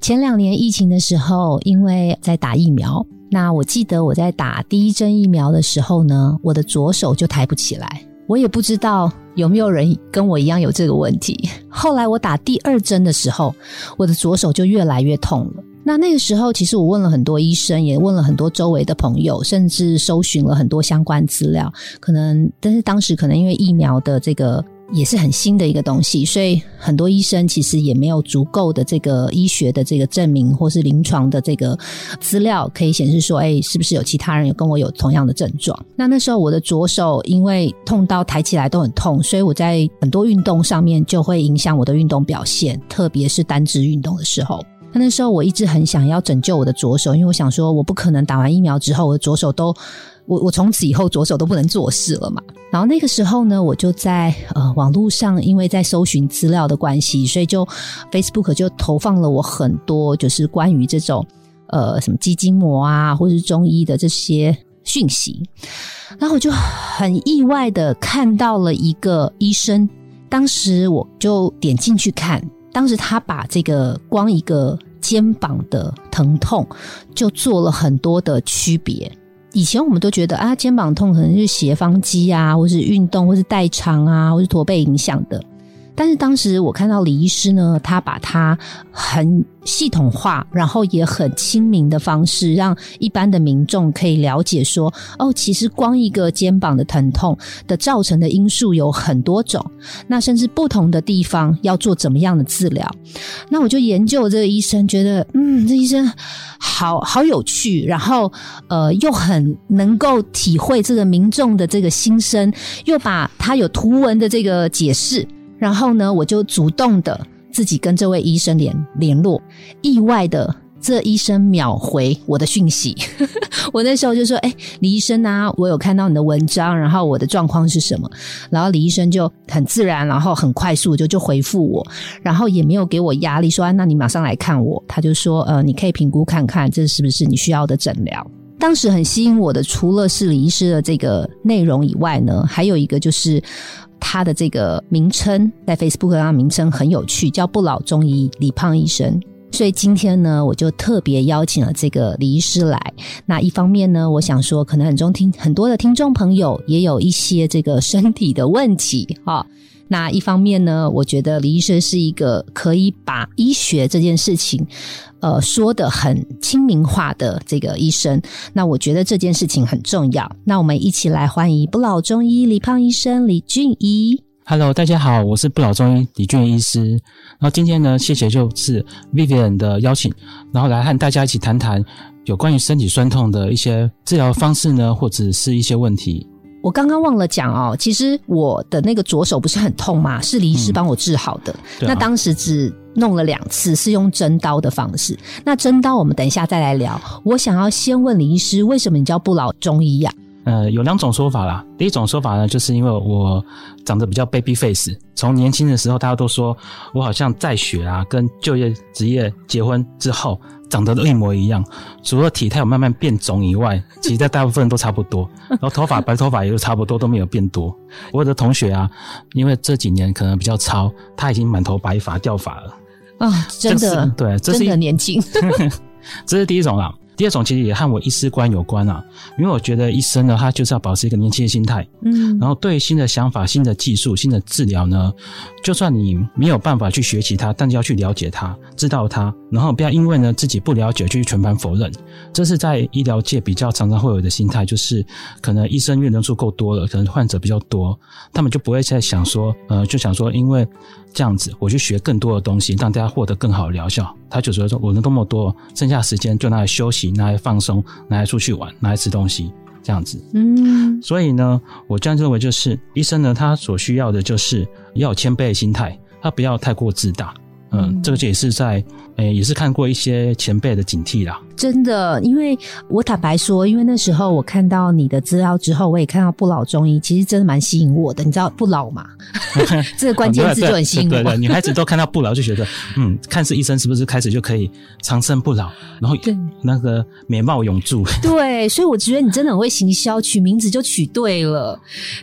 前两年疫情的时候，因为在打疫苗，那我记得我在打第一针疫苗的时候呢，我的左手就抬不起来。我也不知道有没有人跟我一样有这个问题。后来我打第二针的时候，我的左手就越来越痛了。那那个时候，其实我问了很多医生，也问了很多周围的朋友，甚至搜寻了很多相关资料。可能，但是当时可能因为疫苗的这个。也是很新的一个东西，所以很多医生其实也没有足够的这个医学的这个证明，或是临床的这个资料可以显示说，哎，是不是有其他人有跟我有同样的症状？那那时候我的左手因为痛到抬起来都很痛，所以我在很多运动上面就会影响我的运动表现，特别是单肢运动的时候。那那时候我一直很想要拯救我的左手，因为我想说，我不可能打完疫苗之后，我的左手都。我我从此以后左手都不能做事了嘛。然后那个时候呢，我就在呃网络上，因为在搜寻资料的关系，所以就 Facebook 就投放了我很多就是关于这种呃什么肌筋膜啊，或者是中医的这些讯息。然后我就很意外的看到了一个医生，当时我就点进去看，当时他把这个光一个肩膀的疼痛就做了很多的区别。以前我们都觉得啊，肩膀痛可能是斜方肌啊，或是运动，或是代偿啊，或是驼背影响的。但是当时我看到李医师呢，他把他很系统化，然后也很亲民的方式，让一般的民众可以了解说，哦，其实光一个肩膀的疼痛的造成的因素有很多种，那甚至不同的地方要做怎么样的治疗。那我就研究这个医生，觉得嗯，这医生好好有趣，然后呃，又很能够体会这个民众的这个心声，又把他有图文的这个解释。然后呢，我就主动的自己跟这位医生联联络，意外的这医生秒回我的讯息。我那时候就说：“哎，李医生啊，我有看到你的文章，然后我的状况是什么？”然后李医生就很自然，然后很快速就就回复我，然后也没有给我压力，说：“那你马上来看我。”他就说：“呃，你可以评估看看，这是不是你需要的诊疗。”当时很吸引我的，除了是李医师的这个内容以外呢，还有一个就是。他的这个名称在 Facebook 上名称很有趣，叫不老中医李胖医生。所以今天呢，我就特别邀请了这个李医师来。那一方面呢，我想说，可能很中听很多的听众朋友也有一些这个身体的问题哈。那一方面呢，我觉得李医生是一个可以把医学这件事情。呃，说的很亲民化的这个医生，那我觉得这件事情很重要。那我们一起来欢迎不老中医李胖医生李俊怡。Hello，大家好，我是不老中医李俊医师。然后今天呢，谢谢就是 Vivian 的邀请，然后来和大家一起谈谈有关于身体酸痛的一些治疗方式呢，或者是一些问题。我刚刚忘了讲哦，其实我的那个左手不是很痛嘛，是李医师帮我治好的。那当时只弄了两次，是用针刀的方式。那针刀我们等一下再来聊。我想要先问李医师，为什么你叫不老中医呀？呃，有两种说法啦。第一种说法呢，就是因为我长得比较 baby face，从年轻的时候大家都说我好像在学啊，跟就业、职业、结婚之后。长得都一模一样，除了体态有慢慢变肿以外，其实大部分都差不多。然后头发白头发也都差不多，都没有变多。我的同学啊，因为这几年可能比较糙，他已经满头白发掉发了。啊，真的，对，真的年轻。这是第一种啦。第二种其实也和我医师观有关啊，因为我觉得医生呢，他就是要保持一个年轻的心态，嗯，然后对新的想法、新的技术、新的治疗呢，就算你没有办法去学习它，但是要去了解它、知道它，然后不要因为呢自己不了解就去全盘否认。这是在医疗界比较常常会有的心态，就是可能医生因为人数够多了，可能患者比较多，他们就不会再想说，呃，就想说因为。这样子，我去学更多的东西，让大家获得更好的疗效。他就觉得说，我能那么多，剩下时间就拿来休息，拿来放松，拿来出去玩，拿来吃东西，这样子。嗯，所以呢，我这样认为就是，医生呢，他所需要的就是要有谦卑的心态，他不要太过自大。嗯，这个也是在，诶，也是看过一些前辈的警惕啦。真的，因为我坦白说，因为那时候我看到你的资料之后，我也看到不老中医，其实真的蛮吸引我的。你知道不老嘛？这个关键字就很吸引我。对对，女孩子都看到不老就觉得，嗯，看似医生是不是开始就可以长生不老，然后那个美貌永驻。对，所以我觉得你真的很会行销，取名字就取对了。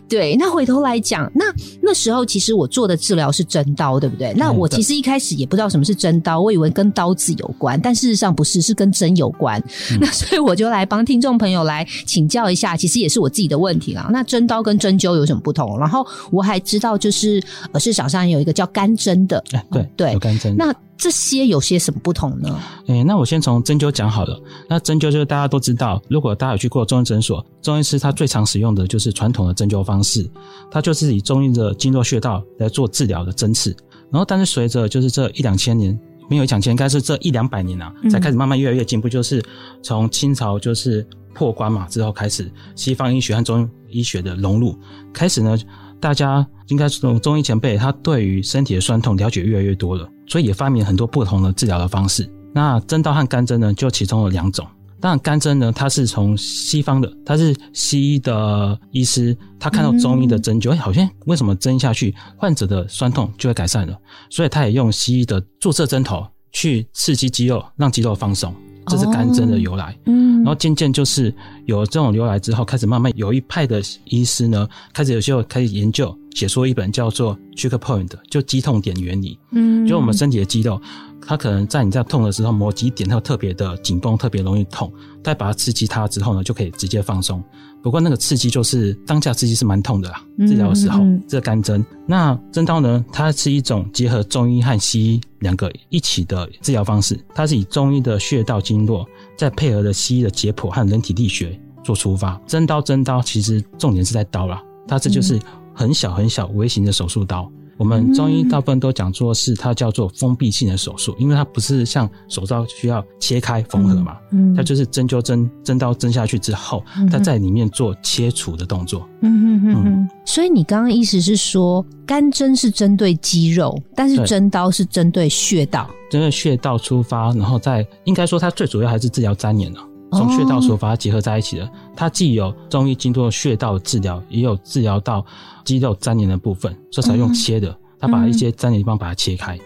对，那回头来讲，那那时候其实我做的治疗是针刀，对不对？那我其实一开始也不知道什么是针刀，我以为跟刀子有关，但事实上不是，是跟针有关。那所以我就来帮听众朋友来请教一下，其实也是我自己的问题啦。那针刀跟针灸有什么不同？然后我还知道，就是呃市场上有一个叫干针的，对对，有干针。那这些有些什么不同呢？哎，那我先从针灸讲好了。那针灸就是大家都知道，如果大家有去过中医诊所，中医师他最常使用的就是传统的针灸方式，他就是以中医的经络穴道来做治疗的针刺。然后，但是随着就是这一两千年，没有讲千，应该是这一两百年啊，才开始慢慢越来越进步。就是从清朝就是破关嘛之后开始，西方医学和中医学的融入，开始呢，大家应该是从中医前辈，他对于身体的酸痛了解越来越多了，所以也发明很多不同的治疗的方式。那针刀和干针呢，就其中有两种。当然，干针呢，它是从西方的，它是西医的医师，他看到中医的针灸，哎，好像为什么针下去，患者的酸痛就会改善了，所以他也用西医的注射针头去刺激肌肉，让肌肉放松，这是干针的由来。嗯，然后渐渐就是有这种由来之后，开始慢慢有一派的医师呢，开始有时候开始研究，写出一本叫做 Trigger Point，就肌痛点原理。嗯，就我们身体的肌肉。它可能在你在痛的时候，某几点它特别的紧绷，特别容易痛。再把它刺激它之后呢，就可以直接放松。不过那个刺激就是当下刺激是蛮痛的啦。治疗的时候，这干针。那针刀呢？它是一种结合中医和西医两个一起的治疗方式。它是以中医的穴道经络，再配合了西医的解剖和人体力学做出发。针刀，针刀其实重点是在刀啦。它这就是很小很小微型的手术刀。我们中医大部分都讲做是它叫做封闭性的手术，因为它不是像手术需要切开缝合嘛，它就是针灸针针刀针下去之后，它在里面做切除的动作。嗯嗯嗯。所以你刚刚意思是说，干针是针对肌肉，但是针刀是针对穴道，针对穴道出发，然后再应该说它最主要还是治疗粘连了。从穴道手法结合在一起的，它既有中医经过穴道治疗，也有治疗到肌肉粘连的部分，所以才用切的。它把一些粘连地方把它切开。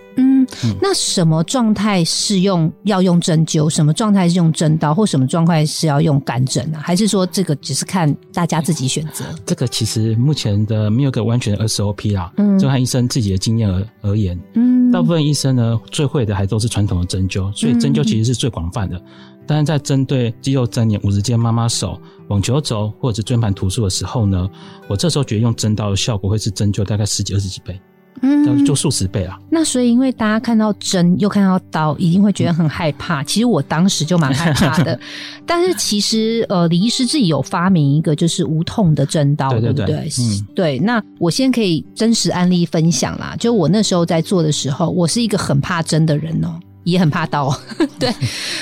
嗯，那什么状态是用要用针灸？什么状态是用针刀？或什么状态是要用干针啊？还是说这个只是看大家自己选择？这个其实目前的没有个完全的 SOP 啦，嗯，就看医生自己的经验而而言。嗯，大部分医生呢最会的还都是传统的针灸，所以针灸其实是最广泛的。但是在针对肌肉粘连、五十肩、妈妈手、网球肘或者是椎盘突出的时候呢，我这时候觉得用针刀的效果会是针灸大概十几、二十几倍，嗯，就数十倍啊。那所以因为大家看到针又看到刀，一定会觉得很害怕。其实我当时就蛮害怕的。但是其实呃，李医师自己有发明一个就是无痛的针刀，对不对？嗯，对。那我先可以真实案例分享啦。就我那时候在做的时候，我是一个很怕针的人哦。也很怕刀，对，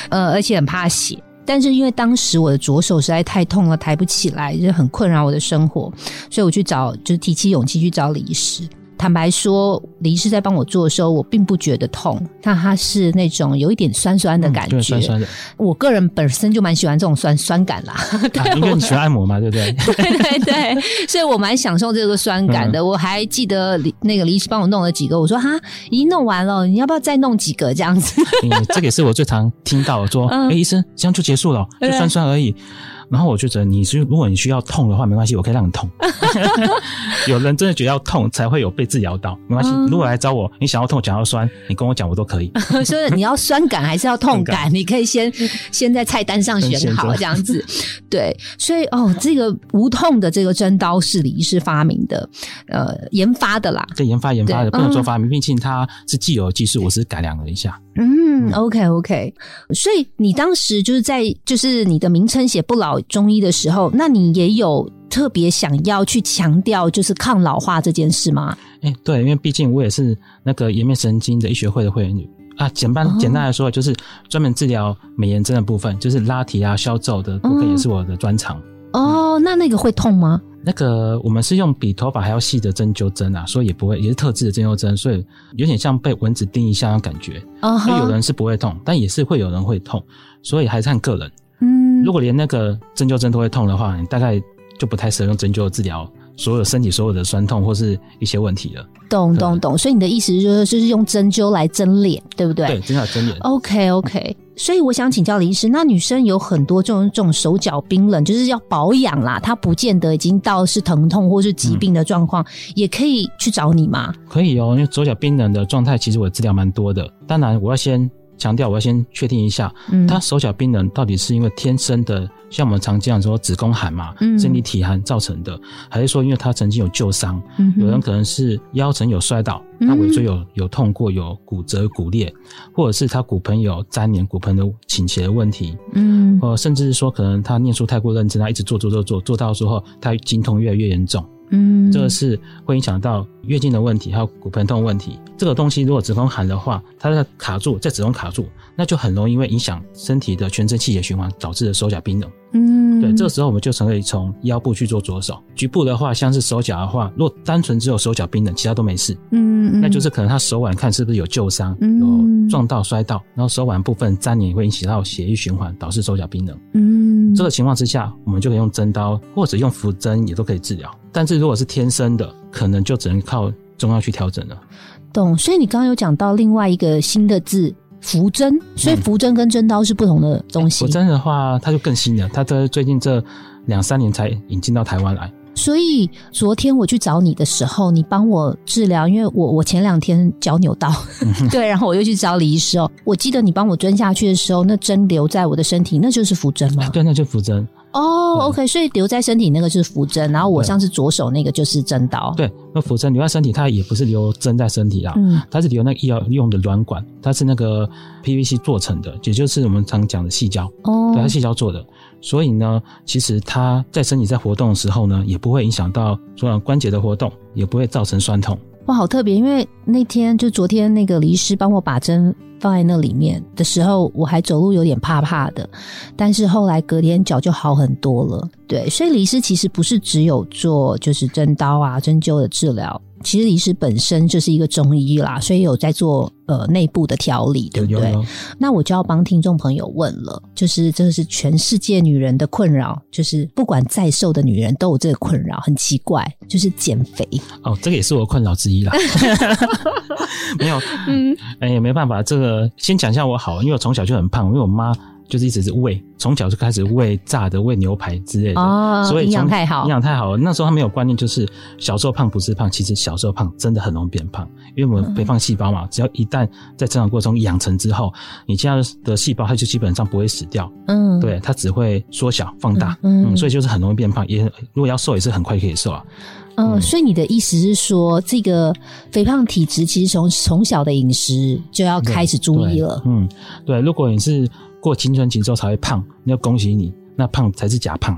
呃，而且很怕血。但是因为当时我的左手实在太痛了，抬不起来，就很困扰我的生活，所以我去找，就是提起勇气去找李医师。坦白说，李医师在帮我做的时候，我并不觉得痛，但它是那种有一点酸酸的感觉。酸酸的。我个人本身就蛮喜欢这种酸酸感啦。因为你喜欢按摩嘛，对不对？对对对，所以我蛮享受这个酸感的。我还记得李那个李医师帮我弄了几个，我说哈，已经弄完了，你要不要再弄几个这样子？这个也是我最常听到说，哎，医生这样就结束了，就酸酸而已。然后我就觉得，你是如果你需要痛的话，没关系，我可以让你痛。有人真的觉得要痛才会有被治疗到，没关系。如果来找我，你想要痛，想要酸，你跟我讲，我都可以。所以你要酸感还是要痛感？你可以先 先在菜单上选好这样子。对，所以哦，这个无痛的这个针刀是李医师发明的，呃，研发的啦。对，研发研发的，不能说发明，毕竟它是既有技术，我是改良了一下。嗯，OK OK，所以你当时就是在就是你的名称写不老中医的时候，那你也有特别想要去强调就是抗老化这件事吗？哎，对，因为毕竟我也是那个颜面神经的医学会的会员女啊。简单简单来说，就是专门治疗美颜针的部分，就是拉提啊、消皱的部分也是我的专长。哦，那那个会痛吗？那个我们是用比头发还要细的针灸针啊，所以也不会，也是特制的针灸针，所以有点像被蚊子叮一下的感觉。啊，有人是不会痛，但也是会有人会痛，所以还是看个人。嗯，如果连那个针灸针都会痛的话，你大概就不太适合用针灸治疗。所有身体所有的酸痛或是一些问题了，懂懂懂。所以你的意思就是就是用针灸来蒸脸，对不对？对，针灸蒸脸。OK OK。所以我想请教李医师，那女生有很多这种这种手脚冰冷，就是要保养啦，她不见得已经到是疼痛或是疾病的状况，也可以去找你吗？可以哦，因为手脚冰冷的状态，其实我资料蛮多的。当然，我要先。强调，我要先确定一下，他手脚冰冷到底是因为天生的，像我们常这样说子宫寒嘛，身体体寒造成的，还是说因为他曾经有旧伤？有人可能是腰曾有摔倒，他尾椎有有痛过，有骨折、骨裂，或者是他骨盆有粘连、骨盆的倾斜的问题，嗯，呃甚至是说可能他念书太过认真，他一直做做做做，做到之后他经痛越来越严重。嗯，这个是会影响到月经的问题，还有骨盆痛问题。这个东西如果子宫寒的话，它在卡住，在子宫卡住，那就很容易因为影响身体的全身气血循环，导致的手脚冰冷。嗯，对，这个时候我们就可以从腰部去做着手。局部的话，像是手脚的话，如果单纯只有手脚冰冷，其他都没事。嗯，那就是可能他手腕看是不是有旧伤，有撞到摔到，然后手腕部分粘连会引起到血液循环，导致手脚冰冷。嗯，这个情况之下，我们就可以用针刀或者用浮针也都可以治疗。但是如果是天生的，可能就只能靠中药去调整了。懂。所以你刚刚有讲到另外一个新的字“浮针”，所以浮针跟针刀是不同的东西。浮针的话，它就更新了，它在最近这两三年才引进到台湾来。所以昨天我去找你的时候，你帮我治疗，因为我我前两天脚扭到，对，然后我又去找李医师哦。我记得你帮我针下去的时候，那针留在我的身体，那就是浮针吗？对，那就浮针。哦，OK，所以留在身体那个就是浮针，然后我上次左手那个就是针刀。对，那浮针留在身体，它也不是留针在身体啊，它是留那个医药用的软管，它是那个 PVC 做成的，也就是我们常讲的细胶。哦，对，它细胶做的，所以呢，其实它在身体在活动的时候呢，也不会影响到说关节的活动，也不会造成酸痛。哇，好特别！因为那天就昨天那个李医师帮我把针放在那里面的时候，我还走路有点怕怕的，但是后来隔天脚就好很多了。对，所以李医师其实不是只有做就是针刀啊、针灸的治疗。其实李师本身就是一个中医啦，所以有在做呃内部的调理，对不对？那我就要帮听众朋友问了，就是这是全世界女人的困扰，就是不管再瘦的女人都有这个困扰，很奇怪，就是减肥。哦，这个也是我困扰之一啦。没有，嗯，哎，也没办法，这个先讲一下我好，因为我从小就很胖，因为我妈。就是一直是喂，从小就开始喂炸的、喂牛排之类的，哦，所以营养太好，营养太好了。那时候他没有观念，就是小时候胖不是胖，其实小时候胖真的很容易变胖，因为我们肥胖细胞嘛，只要一旦在成长过程中养成之后，你这样的细胞它就基本上不会死掉，嗯，对，它只会缩小放大，嗯，所以就是很容易变胖，也如果要瘦也是很快可以瘦啊。嗯，所以你的意思是说，这个肥胖体质其实从从小的饮食就要开始注意了。嗯，对，如果你是。过青春期之后才会胖，那恭喜你，那胖才是假胖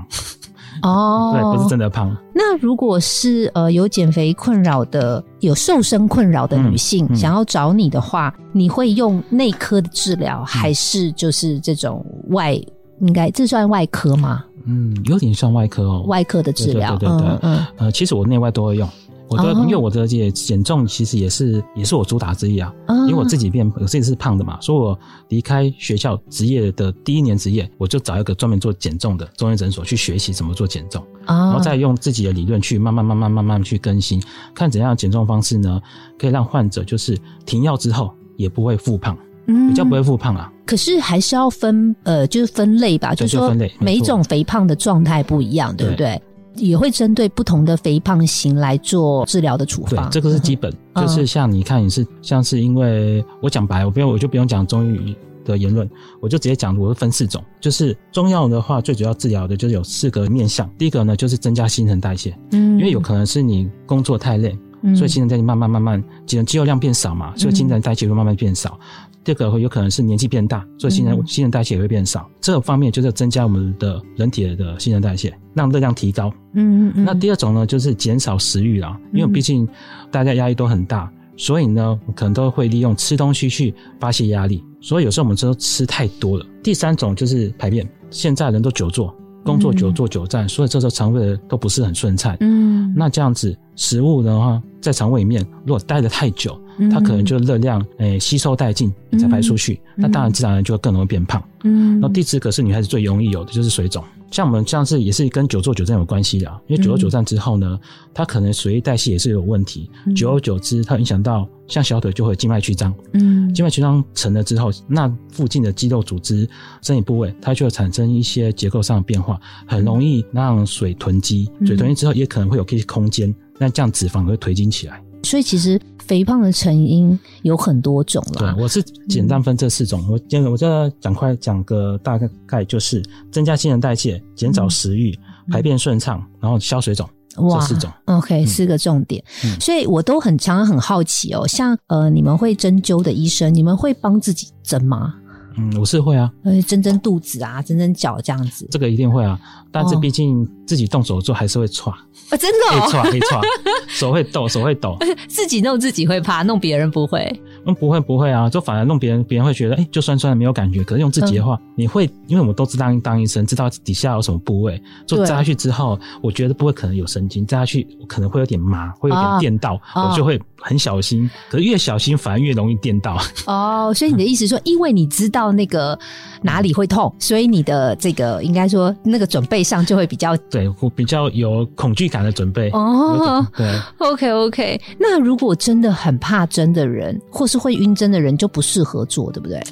哦，对，不是真的胖。那如果是呃有减肥困扰的、有瘦身困扰的女性，想要找你的话，你会用内科的治疗，还是就是这种外？应该这算外科吗？嗯，有点算外科哦，外科的治疗，对对对，嗯，呃，其实我内外都会用。我的，因为我的减减重其实也是也是我主打之一啊。因为我自己变，我自己是胖的嘛，所以我离开学校职业的第一年职业，我就找一个专门做减重的中医诊所去学习怎么做减重，然后再用自己的理论去慢慢慢慢慢慢去更新，看怎样减重方式呢，可以让患者就是停药之后也不会复胖，比较不会复胖啊。可是还是要分呃，就是分类吧，就是说每一种肥胖的状态不一样，对不对？也会针对不同的肥胖型来做治疗的处方。对，这个是基本，就是像你看，你是像是因为我讲白，我不用我就不用讲中医的言论，我就直接讲，我是分四种。就是中药的话，最主要治疗的就是有四个面向。第一个呢，就是增加新陈代谢，嗯，因为有可能是你工作太累，所以新陈代谢慢慢慢慢，肌肌肉量变少嘛，所以新陈代谢会慢慢变少。第二个会有可能是年纪变大，所以新陈新陈代谢也会变少。这个方面就是增加我们的人体的新陈代谢，让热量提高。嗯嗯嗯。那第二种呢，就是减少食欲啦，因为毕竟大家压力都很大，所以呢，可能都会利用吃东西去发泄压力。所以有时候我们都吃太多了。第三种就是排便，现在人都久坐，工作久坐久站，所以这时候肠胃都不是很顺畅。嗯，那这样子食物的话，在肠胃里面如果待得太久，它可能就热量诶吸收殆尽才排出去，那当然自然就会更容易变胖。嗯，那第四个是女孩子最容易有的就是水肿。像我们像是也是跟久坐久站有关系的，因为久坐久站之后呢，它可能水液代谢也是有问题，久而久之，它影响到像小腿就会静脉曲张，嗯，静脉曲张成了之后，那附近的肌肉组织、身体部位，它就会产生一些结构上的变化，很容易让水囤积，水囤积之后也可能会有一些空间，那这样脂肪会堆积起来。所以其实肥胖的成因有很多种了。对，我是简单分这四种。我今我这讲快讲个大概，就是增加新陈代谢、减少食欲、排便顺畅，然后消水肿。哇，四种。OK，四个重点。所以我都很常常很好奇哦，像呃，你们会针灸的医生，你们会帮自己针吗？嗯，我是会啊，呃，蒸蒸肚子啊，蒸蒸脚这样子。这个一定会啊，但是毕竟自己动手做还是会错。啊，真的，会错，会错，手会抖，手会抖。自己弄自己会怕，弄别人不会。嗯，不会，不会啊，就反而弄别人，别人会觉得，哎，就酸酸的没有感觉。可是用自己的话，你会，因为我们都知道当医生，知道底下有什么部位，就扎下去之后，我觉得不会可能有神经，扎下去可能会有点麻，会有点电到，我就会很小心。可是越小心反而越容易电到。哦，所以你的意思说，因为你知道那个哪里会痛，所以你的这个应该说那个准备上就会比较对，我比较有恐惧感的准备。哦，对，OK OK。那如果真的很怕针的人，或是会晕针的人就不适合做，对不对？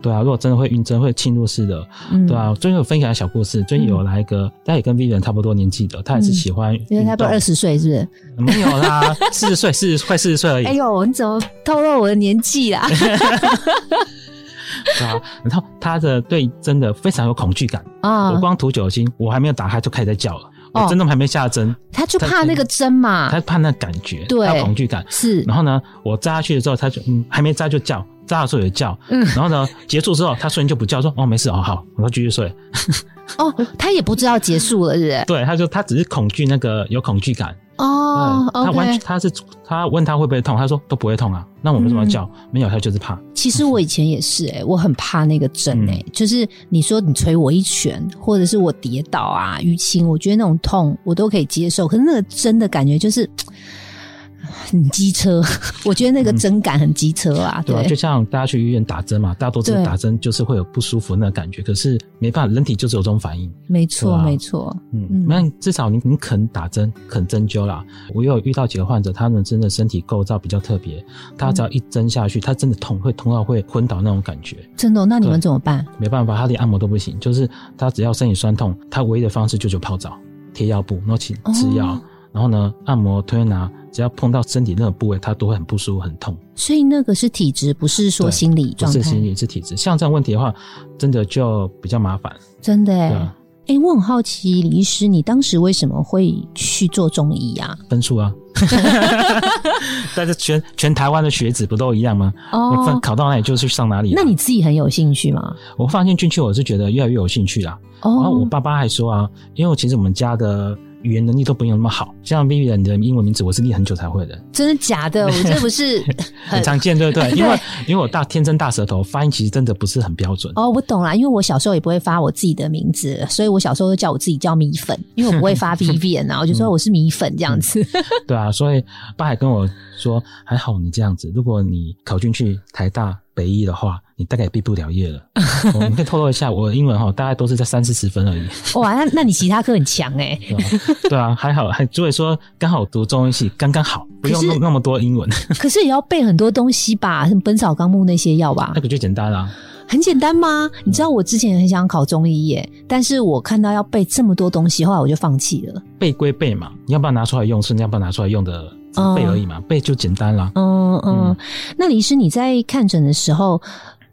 对啊，如果真的会晕针、会侵入式的，对啊。最近有分享小故事，最近有来一个，他也跟 V 人差不多年纪的，他也是喜欢，因为他不二十岁，是不是？没有啦，四十岁，四十快四十岁而已。哎呦，你怎么透露我的年纪啦？啊，然后他的对针的非常有恐惧感啊！我光涂酒精，我还没有打开就开始在叫了。我真的还没下针，他就怕那个针嘛，他怕那感觉，对，他恐惧感是。然后呢，我扎下去的时候，他就嗯，还没扎就叫，扎的时候也叫，嗯。然后呢，结束之后，他瞬间就不叫，说哦没事哦好，我说继续睡。哦，他也不知道结束了，是不是？对，他就他只是恐惧那个有恐惧感。哦，他完全他是他问他会不会痛，他说都不会痛啊。那我们怎么叫？没有，他就是怕。其实我以前也是哎，我很怕那个针哎，就是你说你捶我一拳，或者是我跌倒啊淤青，我觉得那种痛我都可以接受，可是那个针的感觉就是。很机车，我觉得那个针感很机车啊。对，就像大家去医院打针嘛，大多数打针就是会有不舒服那个感觉，可是没办法，人体就是有这种反应。没错，没错。嗯，那至少你你肯打针，肯针灸啦。我有遇到几个患者，他们真的身体构造比较特别，他只要一针下去，他真的痛，会痛到会昏倒那种感觉。真的？那你们怎么办？没办法，他连按摩都不行，就是他只要身体酸痛，他唯一的方式就是泡澡、贴药布，然后吃吃药。然后呢，按摩推拿，只要碰到身体任何部位，它都会很不舒服、很痛。所以那个是体质，不是说心理状态。是心理，是体质。像这样问题的话，真的就比较麻烦。真的哎，哎，我很好奇，李医师，你当时为什么会去做中医呀？分数啊。但是全全台湾的学子不都一样吗？哦，考到哪里就去上哪里。那你自己很有兴趣吗？我发现进去，我是觉得越来越有兴趣啦。哦，然后我爸爸还说啊，因为其实我们家的。语言能力都不用那么好，像 Vivian 的英文名字，我是念很久才会的。真的假的？我这 不是 很常见，对不对？因为因为我大天真大舌头，发音其实真的不是很标准。哦，我懂了，因为我小时候也不会发我自己的名字，所以我小时候都叫我自己叫米粉，因为我不会发 Vivian 啊，我就说我是米粉这样子。对啊，所以爸还跟我说，还好你这样子，如果你考进去台大。北医的话，你大概也毕不了业了。你可以透露一下，我的英文哈，大概都是在三四十分而已。哇，那那你其他科很强哎。对啊，还好，还所以说刚好读中文系刚刚好，不用弄那么多英文。可是也要背很多东西吧，什么《本草纲目》那些药吧？那个就简单啦。很简单吗？你知道我之前很想考中医耶，但是我看到要背这么多东西，后来我就放弃了。背归背嘛，你要不要拿出来用？是你要不要拿出来用的？背而已嘛，背就简单了。嗯嗯，那李医师你在看诊的时候，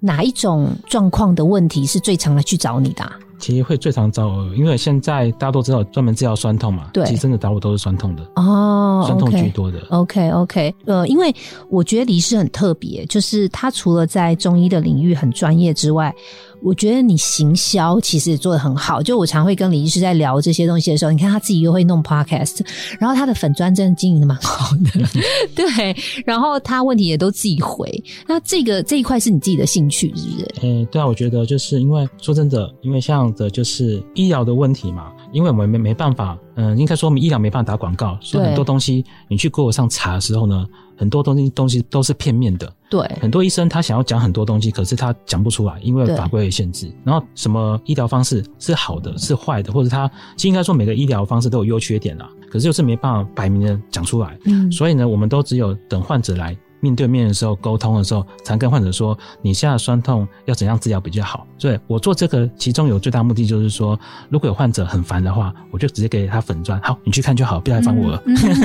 哪一种状况的问题是最常来去找你的？其实会最常找，因为现在大家都知道专门治疗酸痛嘛，对，其实真的打我都是酸痛的哦，酸痛居多的。OK OK，呃，因为我觉得李师很特别，就是他除了在中医的领域很专业之外。我觉得你行销其实做的很好。就我常会跟李医师在聊这些东西的时候，你看他自己又会弄 podcast，然后他的粉砖真的经营的蛮好的，对。然后他问题也都自己回。那这个这一块是你自己的兴趣，是不是？嗯，对啊，我觉得就是因为说真的，因为像的就是医疗的问题嘛，因为我们没没办法，嗯，应该说我们医疗没办法打广告，所以很多东西你去 Google 上查的时候呢。很多东西东西都是片面的，对，很多医生他想要讲很多东西，可是他讲不出来，因为法规的限制。然后什么医疗方式是好的，是坏的，或者他其实应该说每个医疗方式都有优缺点啦，可是就是没办法摆明的讲出来。嗯，所以呢，我们都只有等患者来。面对面的时候，沟通的时候，常跟患者说：“你现在酸痛要怎样治疗比较好？”所以我做这个，其中有最大目的就是说，如果有患者很烦的话，我就直接给他粉砖，好，你去看就好，不要来烦我了。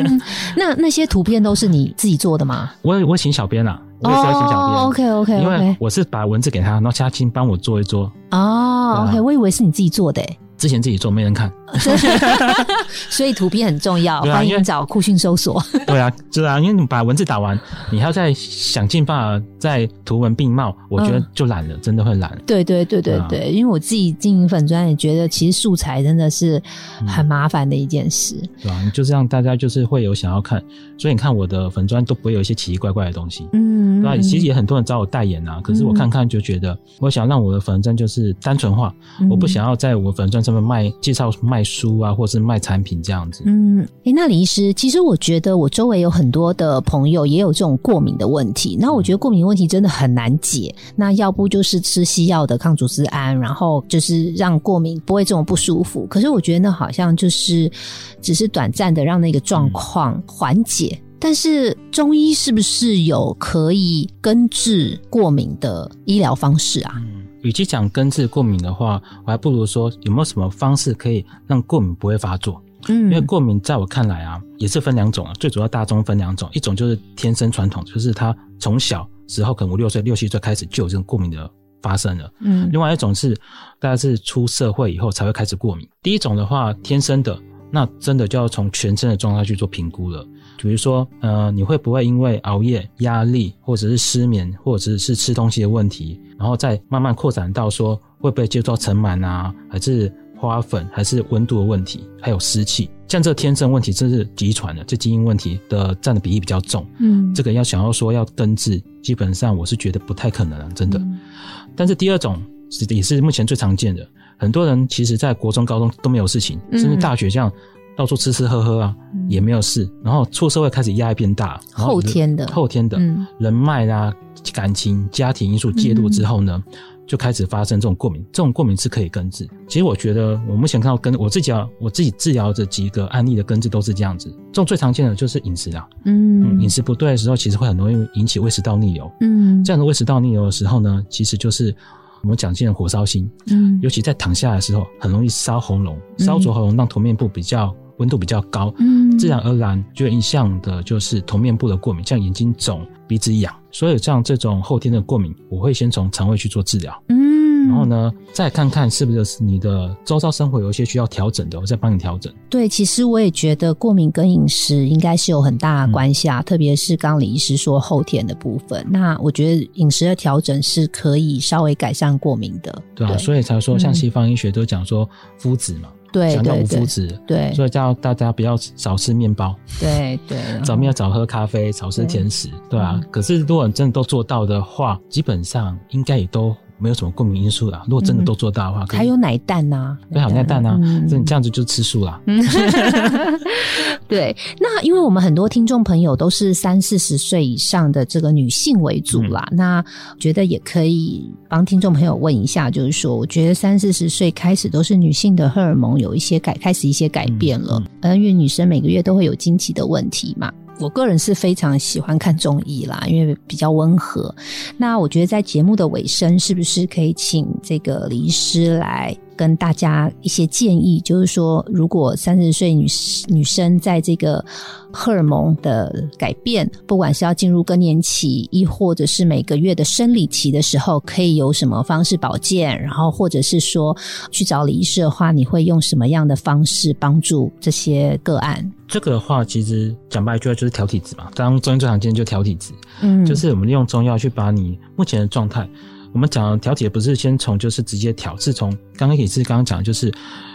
那那些图片都是你自己做的吗？我我请小编了，我也是要请小编。OK OK，因为我是把文字给他，然后嘉欣帮我做一做。哦，OK，我以为是你自己做的。之前自己做没人看，所以图片很重要，欢迎找酷讯搜索。对啊，是啊，因为你把文字打完，你还要再想尽办法再图文并茂，我觉得就懒了，真的会懒。对对对对对，因为我自己经营粉砖也觉得，其实素材真的是很麻烦的一件事。对啊，就是让大家就是会有想要看，所以你看我的粉砖都不会有一些奇奇怪怪的东西。嗯，对，其实也很多人找我代言啊，可是我看看就觉得，我想让我的粉砖就是单纯化，我不想要在我粉砖。什么卖介绍卖书啊，或是卖产品这样子？嗯，哎，那李医师，其实我觉得我周围有很多的朋友也有这种过敏的问题。那我觉得过敏问题真的很难解。那要不就是吃西药的抗组织胺，然后就是让过敏不会这种不舒服。可是我觉得那好像就是只是短暂的让那个状况缓解。但是中医是不是有可以根治过敏的医疗方式啊？与其讲根治过敏的话，我还不如说有没有什么方式可以让过敏不会发作？嗯，因为过敏在我看来啊，也是分两种啊。最主要大中分两种，一种就是天生传统，就是他从小时候可能五六岁、六七岁开始就有这种过敏的发生了。嗯，另外一种是大概是出社会以后才会开始过敏。第一种的话，天生的，那真的就要从全身的状态去做评估了。比如说，呃，你会不会因为熬夜、压力，或者是失眠，或者是吃东西的问题，然后再慢慢扩展到说会不会接触到尘螨啊，还是花粉，还是温度的问题，还有湿气？像这天生问题，这是遗传的，这基因问题的占的比例比较重。嗯，这个要想要说要根治，基本上我是觉得不太可能了，真的。但是第二种是也是目前最常见的，很多人其实在国中、高中都没有事情，甚至大学这样。到处吃吃喝喝啊，也没有事。然后出社会开始压力变大，后天的后天的人脉啊、感情、家庭因素介入之后呢，就开始发生这种过敏。这种过敏是可以根治。其实我觉得我目前看到根，我自己啊，我自己治疗的几个案例的根治都是这样子。这种最常见的就是饮食啊，嗯，饮食不对的时候，其实会很容易引起胃食道逆流。嗯，这样的胃食道逆流的时候呢，其实就是我们讲见的火烧心。嗯，尤其在躺下的时候，很容易烧喉咙，烧灼喉咙，让头面部比较。温度比较高，嗯，自然而然就影响的就是头面部的过敏，像眼睛肿、鼻子痒，所以像这种后天的过敏，我会先从肠胃去做治疗，嗯，然后呢，再看看是不是你的周遭生活有一些需要调整的，我再帮你调整。对，其实我也觉得过敏跟饮食应该是有很大的关系啊，特别是刚李医师说后天的部分，那我觉得饮食的调整是可以稍微改善过敏的，对啊，所以才说像西方医学都讲说麸质嘛。讲到无麸质，对，所以叫大家不要少吃面包，对对，早面要早喝咖啡，少吃甜食，对啊。可是如果你真的都做到的话，基本上应该也都。没有什么过敏因素啦。如果真的都做到的话，还有奶蛋呐，对，有奶蛋呐，这你这样子就吃素啦。对，那因为我们很多听众朋友都是三四十岁以上的这个女性为主啦，那觉得也可以帮听众朋友问一下，就是说，我觉得三四十岁开始都是女性的荷尔蒙有一些改，开始一些改变了，因为女生每个月都会有经期的问题嘛。我个人是非常喜欢看中医啦，因为比较温和。那我觉得在节目的尾声，是不是可以请这个李医师来？跟大家一些建议，就是说，如果三十岁女女生在这个荷尔蒙的改变，不管是要进入更年期，亦或者是每个月的生理期的时候，可以有什么方式保健？然后，或者是说去找李医师的话，你会用什么样的方式帮助这些个案？这个的话，其实讲白一句话就是调体质嘛。当中医最常见就调体质，嗯，就是我们利用中药去把你目前的状态。我们讲调节不是先从就是直接调，是从刚刚也是刚刚讲，就是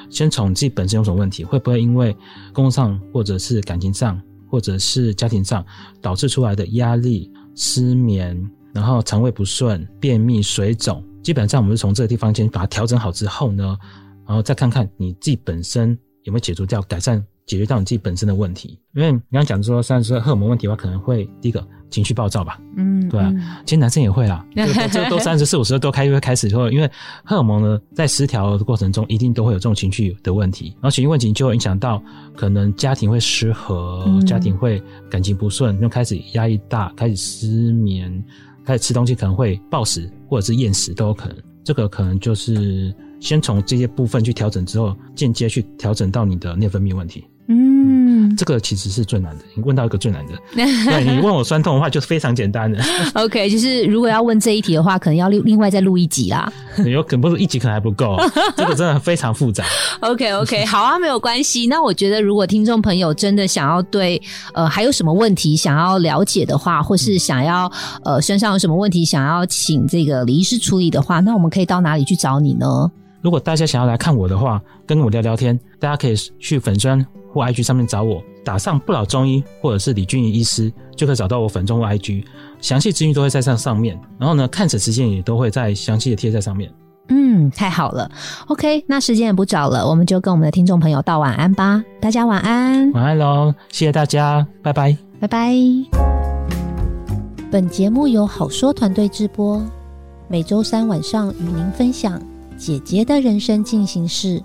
先从自己本身有什么问题，会不会因为工作上或者是感情上或者是家庭上导致出来的压力、失眠，然后肠胃不顺、便秘、水肿，基本上我们是从这个地方先把它调整好之后呢，然后再看看你自己本身有没有解除掉、改善、解决到你自己本身的问题。因为你刚刚讲说，三十岁荷尔蒙问题的话，可能会第一个。情绪暴躁吧，嗯，对啊，其实男生也会啦，这都三十四五十都开会开始后，因为荷尔蒙呢在失调的过程中，一定都会有这种情绪的问题，然后情绪问题就会影响到可能家庭会失和，家庭会感情不顺，就开始压力大，开始失眠，开始吃东西可能会暴食或者是厌食都有可能，这个可能就是先从这些部分去调整之后，间接去调整到你的内分泌问题。嗯，这个其实是最难的。你问到一个最难的，那你问我酸痛的话，就是非常简单的。OK，就是如果要问这一题的话，可能要另另外再录一集啦。有可能不是一集，可能还不够。这个真的非常复杂。OK，OK，好啊，没有关系。那我觉得，如果听众朋友真的想要对呃还有什么问题想要了解的话，或是想要呃身上有什么问题想要请这个李医师处理的话，那我们可以到哪里去找你呢？如果大家想要来看我的话，跟我聊聊天，大家可以去粉砖。或 IG 上面找我，打上不老中医或者是李俊怡医师，就可以找到我粉中或 IG，详细资讯都会在上上面。然后呢，看诊时间也都会在详细的贴在上面。嗯，太好了。OK，那时间也不早了，我们就跟我们的听众朋友道晚安吧。大家晚安，晚安喽！谢谢大家，拜拜，拜拜。本节目由好说团队制播，每周三晚上与您分享姐姐的人生进行式。